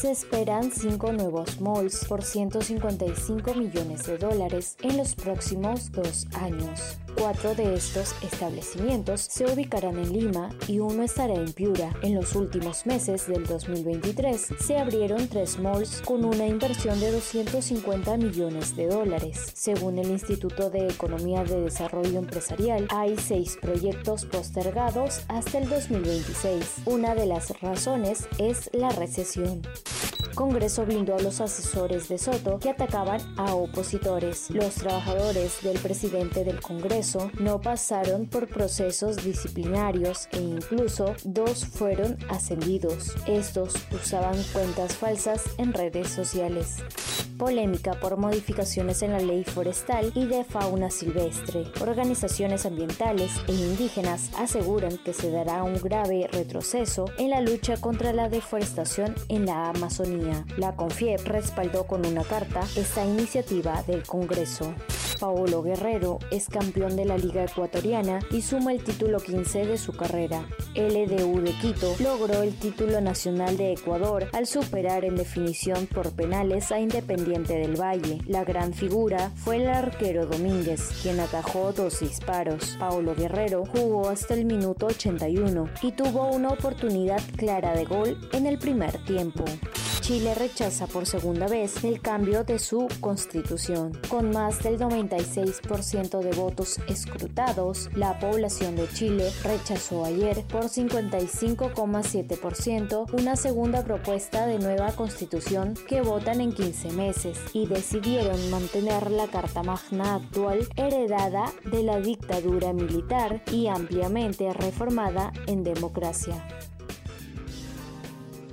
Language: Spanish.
Se esperan cinco nuevos malls por 155 millones de dólares en los próximos dos años. Cuatro de estos establecimientos se ubicarán en Lima y uno estará en Piura. En los últimos meses del 2023 se abrieron tres malls con una inversión de 250 millones de dólares. Según el Instituto de Economía de Desarrollo Empresarial, hay seis proyectos postergados hasta el 2026. Una de las razones es la recesión. Congreso blindó a los asesores de Soto que atacaban a opositores. Los trabajadores del presidente del Congreso no pasaron por procesos disciplinarios e incluso dos fueron ascendidos. Estos usaban cuentas falsas en redes sociales polémica por modificaciones en la ley forestal y de fauna silvestre. Organizaciones ambientales e indígenas aseguran que se dará un grave retroceso en la lucha contra la deforestación en la Amazonía. La CONFIEP respaldó con una carta esta iniciativa del Congreso. Paolo Guerrero es campeón de la Liga Ecuatoriana y suma el título 15 de su carrera. LDU de Quito logró el título nacional de Ecuador al superar en definición por penales a Independiente del Valle. La gran figura fue el arquero Domínguez, quien atajó dos disparos. Paolo Guerrero jugó hasta el minuto 81 y tuvo una oportunidad clara de gol en el primer tiempo. Chile rechaza por segunda vez el cambio de su constitución. Con más del 96% de votos escrutados, la población de Chile rechazó ayer por 55,7% una segunda propuesta de nueva constitución que votan en 15 meses y decidieron mantener la Carta Magna actual heredada de la dictadura militar y ampliamente reformada en democracia.